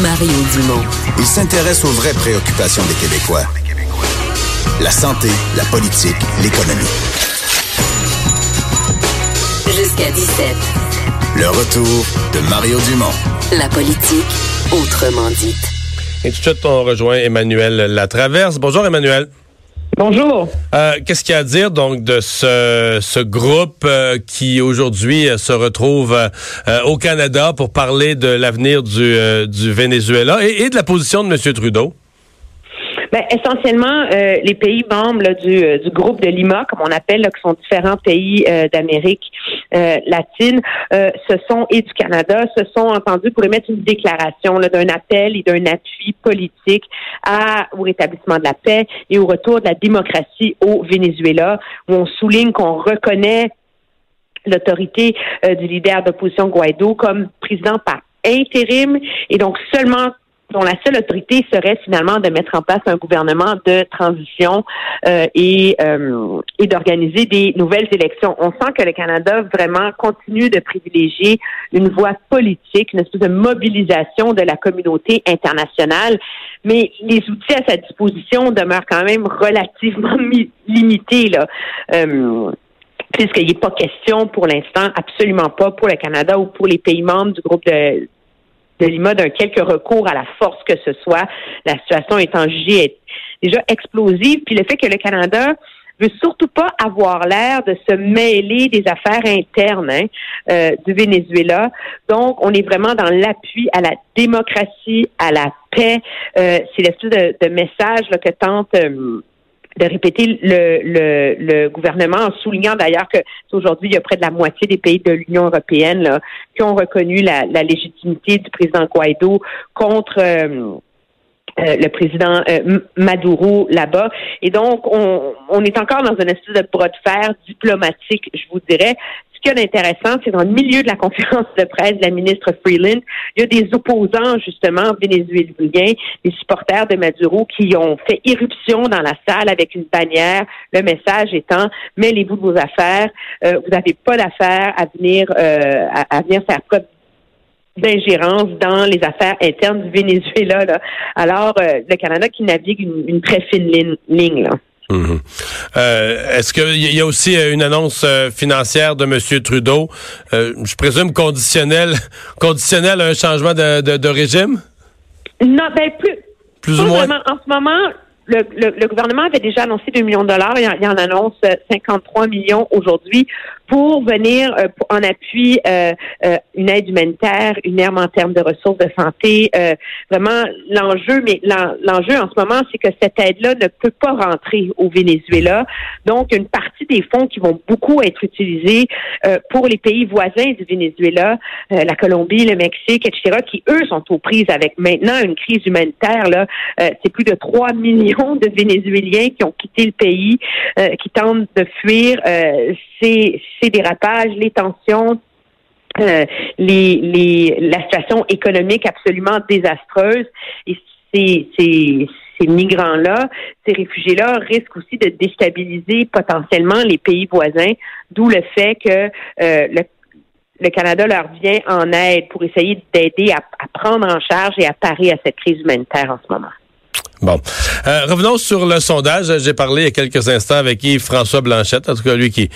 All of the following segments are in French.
Mario Dumont. Il s'intéresse aux vraies préoccupations des Québécois. La santé, la politique, l'économie. Jusqu'à 17. Le retour de Mario Dumont. La politique, autrement dite. Et tout de suite, on rejoint Emmanuel Latraverse. Bonjour, Emmanuel. Bonjour. Euh, Qu'est-ce qu'il y a à dire donc de ce, ce groupe euh, qui aujourd'hui euh, se retrouve au Canada pour parler de l'avenir du, du Venezuela et, et, de la position de M. Trudeau? Ben, essentiellement, les pays membres là, du, du, groupe de Lima, comme on appelle, là, qui sont différents pays euh, latine, ce sont et du Canada, se sont entendus pour émettre une déclaration d'un appel et d'un appui politique à, au rétablissement de la paix et au retour de la démocratie au Venezuela, où on souligne qu'on reconnaît l'autorité euh, du leader d'opposition Guaido comme président par intérim et donc seulement dont la seule autorité serait finalement de mettre en place un gouvernement de transition euh, et, euh, et d'organiser des nouvelles élections. On sent que le Canada vraiment continue de privilégier une voie politique, une espèce de mobilisation de la communauté internationale, mais les outils à sa disposition demeurent quand même relativement limités. Là. Euh, puisqu'il n'est pas question pour l'instant, absolument pas pour le Canada ou pour les pays membres du groupe de, de Lima d'un quelque recours à la force que ce soit. La situation étant déjà explosive. Puis le fait que le Canada veut surtout pas avoir l'air de se mêler des affaires internes hein, euh, du Venezuela. Donc, on est vraiment dans l'appui à la démocratie, à la paix. Euh, c'est l'espèce de, de message là, que tente euh, de répéter le, le, le, gouvernement en soulignant d'ailleurs que aujourd'hui, il y a près de la moitié des pays de l'Union européenne là, qui ont reconnu la, la, légitimité du président Guaido contre euh, euh, le président euh, Maduro là-bas. Et donc, on, on est encore dans une espèce de bras de fer diplomatique, je vous dirais qu'il y a d'intéressant, c'est dans le milieu de la conférence de presse de la ministre Freeland, il y a des opposants, justement, vénézuéliens, des supporters de Maduro qui ont fait irruption dans la salle avec une bannière, le message étant, mêlez-vous de vos affaires, euh, vous n'avez pas d'affaires à venir, euh, à, venir faire preuve d'ingérence dans les affaires internes du Venezuela. Alors, euh, le Canada qui navigue une, une très fine ligne, ligne là. Mmh. Euh, Est-ce qu'il y a aussi une annonce euh, financière de M. Trudeau, euh, je présume conditionnelle, conditionnelle à un changement de, de, de régime? Non, ben plus. Plus ou moins. Vraiment. En ce moment, le, le, le, gouvernement avait déjà annoncé 2 millions de dollars. Il en, il en annonce 53 millions aujourd'hui pour venir euh, en appui euh, euh, une aide humanitaire, une aide en termes de ressources de santé. Euh, vraiment, l'enjeu, mais l'enjeu en ce moment, c'est que cette aide-là ne peut pas rentrer au Venezuela. Donc, une partie des fonds qui vont beaucoup être utilisés euh, pour les pays voisins du Venezuela, la Colombie, le Mexique, etc., qui, eux, sont aux prises avec maintenant une crise humanitaire. Là, c'est plus de 3 millions de Vénézuéliens qui ont quitté le pays, qui tentent de fuir. c'est ces dérapages, les tensions, euh, les, les, la situation économique absolument désastreuse. Et ces, ces, ces migrants-là, ces réfugiés-là risquent aussi de déstabiliser potentiellement les pays voisins, d'où le fait que euh, le le Canada leur vient en aide pour essayer d'aider à, à, prendre en charge et à parer à cette crise humanitaire en ce moment. Bon. Euh, revenons sur le sondage. J'ai parlé il y a quelques instants avec Yves-François Blanchette, en tout cas lui qui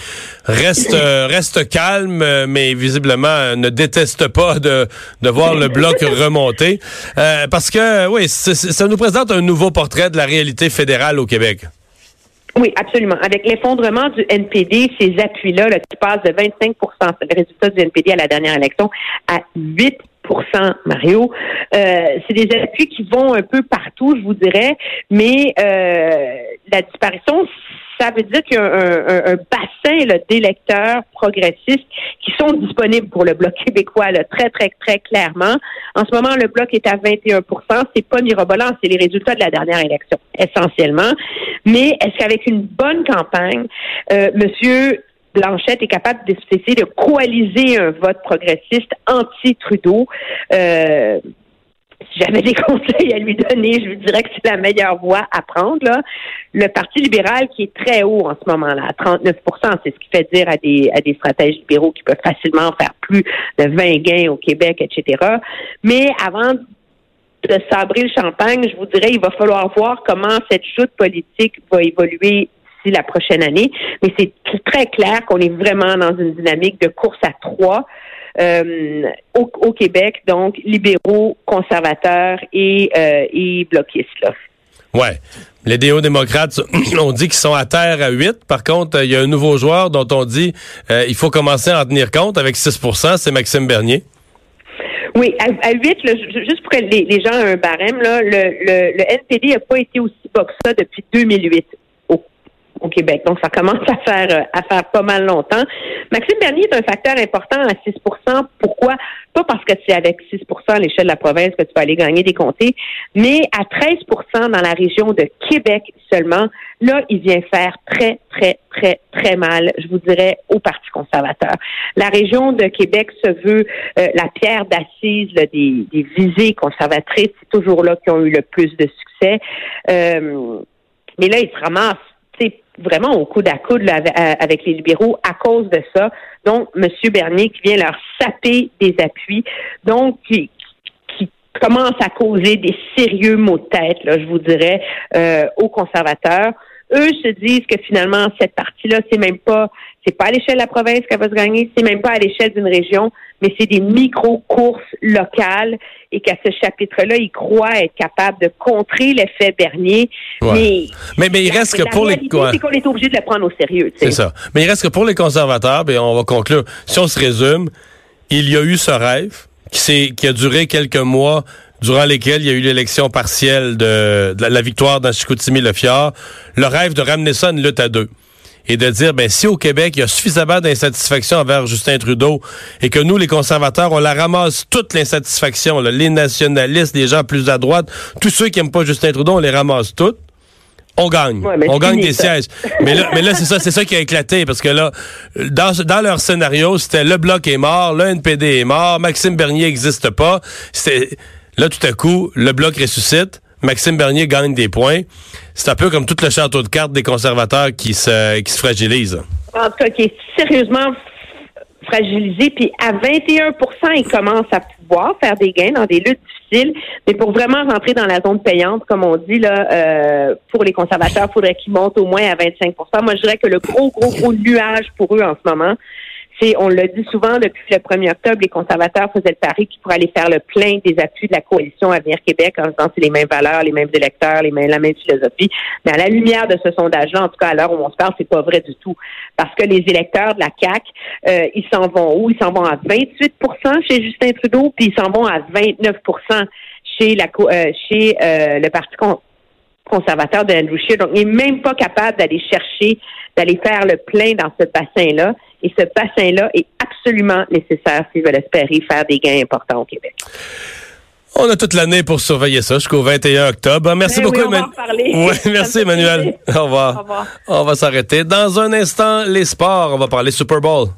reste euh, reste calme, mais visiblement ne déteste pas de, de voir le bloc remonter. Euh, parce que, oui, ça nous présente un nouveau portrait de la réalité fédérale au Québec. Oui, absolument. Avec l'effondrement du NPD, ces appuis-là, là, qui passent de 25 c'est le résultat du NPD à la dernière élection, à 8 Mario. Euh, c'est des appuis qui vont un peu partout, je vous dirais, mais euh, la disparition, ça veut dire qu'il y a un, un, un bassin d'électeurs progressistes qui sont disponibles pour le Bloc québécois là, très, très, très clairement. En ce moment, le Bloc est à 21% C'est pas mirobolant, c'est les résultats de la dernière élection, essentiellement. Mais est-ce qu'avec une bonne campagne, euh, Monsieur Blanchette est capable d'essayer de coaliser un vote progressiste anti-Trudeau. Euh, si j'avais des conseils à lui donner, je lui dirais que c'est la meilleure voie à prendre. Le Parti libéral qui est très haut en ce moment-là, à 39% c'est ce qui fait dire à des, à des stratèges libéraux qui peuvent facilement faire plus de 20 gains au Québec, etc. Mais avant de sabrer le champagne, je vous dirais, il va falloir voir comment cette chute politique va évoluer d'ici la prochaine année. Mais c'est très clair qu'on est vraiment dans une dynamique de course à trois. Euh, au, Québec, donc libéraux, conservateurs et, euh, et bloquistes. Là. Ouais. Les déo-démocrates, on dit qu'ils sont à terre à 8. Par contre, il y a un nouveau joueur dont on dit euh, il faut commencer à en tenir compte avec 6% c'est Maxime Bernier. Oui, à, 8, juste pour que les, gens aient un barème, là, le, le, le NPD n'a pas été aussi bas que ça depuis 2008 au Québec. Donc, ça commence à faire euh, à faire pas mal longtemps. Maxime Bernier est un facteur important à 6% Pourquoi? Pas parce que c'est avec 6% à l'échelle de la province que tu vas aller gagner des comtés, mais à 13% dans la région de Québec seulement. Là, il vient faire très, très, très, très mal, je vous dirais, au Parti conservateur. La région de Québec se veut euh, la pierre d'assise des, des visées conservatrices. C'est toujours là qui ont eu le plus de succès. Euh, mais là, il se ramasse vraiment au coude à coude avec les libéraux à cause de ça. Donc, M. Bernier qui vient leur saper des appuis, donc qui, commence à causer des sérieux maux de tête, là, je vous dirais, euh, aux conservateurs. Eux se disent que finalement, cette partie-là, c'est même pas c'est pas à l'échelle de la province qu'elle va se gagner, c'est même pas à l'échelle d'une région, mais c'est des micro-courses locales et qu'à ce chapitre-là, ils croient être capables de contrer l'effet Bernier. Mais, mais, il reste que pour les... c'est qu'on est obligé de le prendre au sérieux. C'est ça. Mais il reste que pour les conservateurs, et on va conclure, si on se résume, il y a eu ce rêve qui, qui a duré quelques mois durant lesquels il y a eu l'élection partielle de, la, victoire dans Fjord, le rêve de ramener ça à une lutte à deux et de dire, ben si au Québec, il y a suffisamment d'insatisfaction envers Justin Trudeau et que nous, les conservateurs, on la ramasse toute l'insatisfaction, les nationalistes, les gens plus à droite, tous ceux qui n'aiment pas Justin Trudeau, on les ramasse toutes. On gagne. on gagne des sièges. mais là, mais là c'est ça, c'est ça qui a éclaté parce que là, dans, dans leur scénario, c'était le bloc est mort, le NPD est mort, Maxime Bernier n'existe pas. C'était là tout à coup, le bloc ressuscite. Maxime Bernier gagne des points. C'est un peu comme tout le château de cartes des conservateurs qui se, qui se fragilise. En tout cas, qui est sérieusement fragilisé. Puis à 21% il commence à pouvoir faire des gains dans des luttes difficiles. Mais pour vraiment rentrer dans la zone payante, comme on dit, là, euh, pour les conservateurs, il faudrait qu'ils montent au moins à 25% Moi, je dirais que le gros, gros, gros nuage pour eux en ce moment, on le dit souvent depuis le 1er octobre, les conservateurs faisaient le pari qu'ils pourraient aller faire le plein des appuis de la coalition Avenir Québec en disant c'est les mêmes valeurs, les mêmes électeurs, les la même philosophie. Mais à la lumière de ce sondage-là, en tout cas à l'heure où on se parle, c'est pas vrai du tout. Parce que les électeurs de la CAQ, euh, ils s'en vont où? Ils s'en vont à 28% chez Justin Trudeau, puis ils s'en vont à 29 chez la euh, chez euh, le Parti conservateur de Andrew Scheer. Donc, il n'est même pas capable d'aller chercher, d'aller faire le plein dans ce bassin-là. Et ce bassin-là est absolument nécessaire s'ils veulent espérer faire des gains importants au Québec. On a toute l'année pour surveiller ça jusqu'au 21 octobre. Merci ben beaucoup, Emmanuel. merci, Emmanuel. Au revoir. Au revoir. On va s'arrêter. Dans un instant, les sports. On va parler Super Bowl.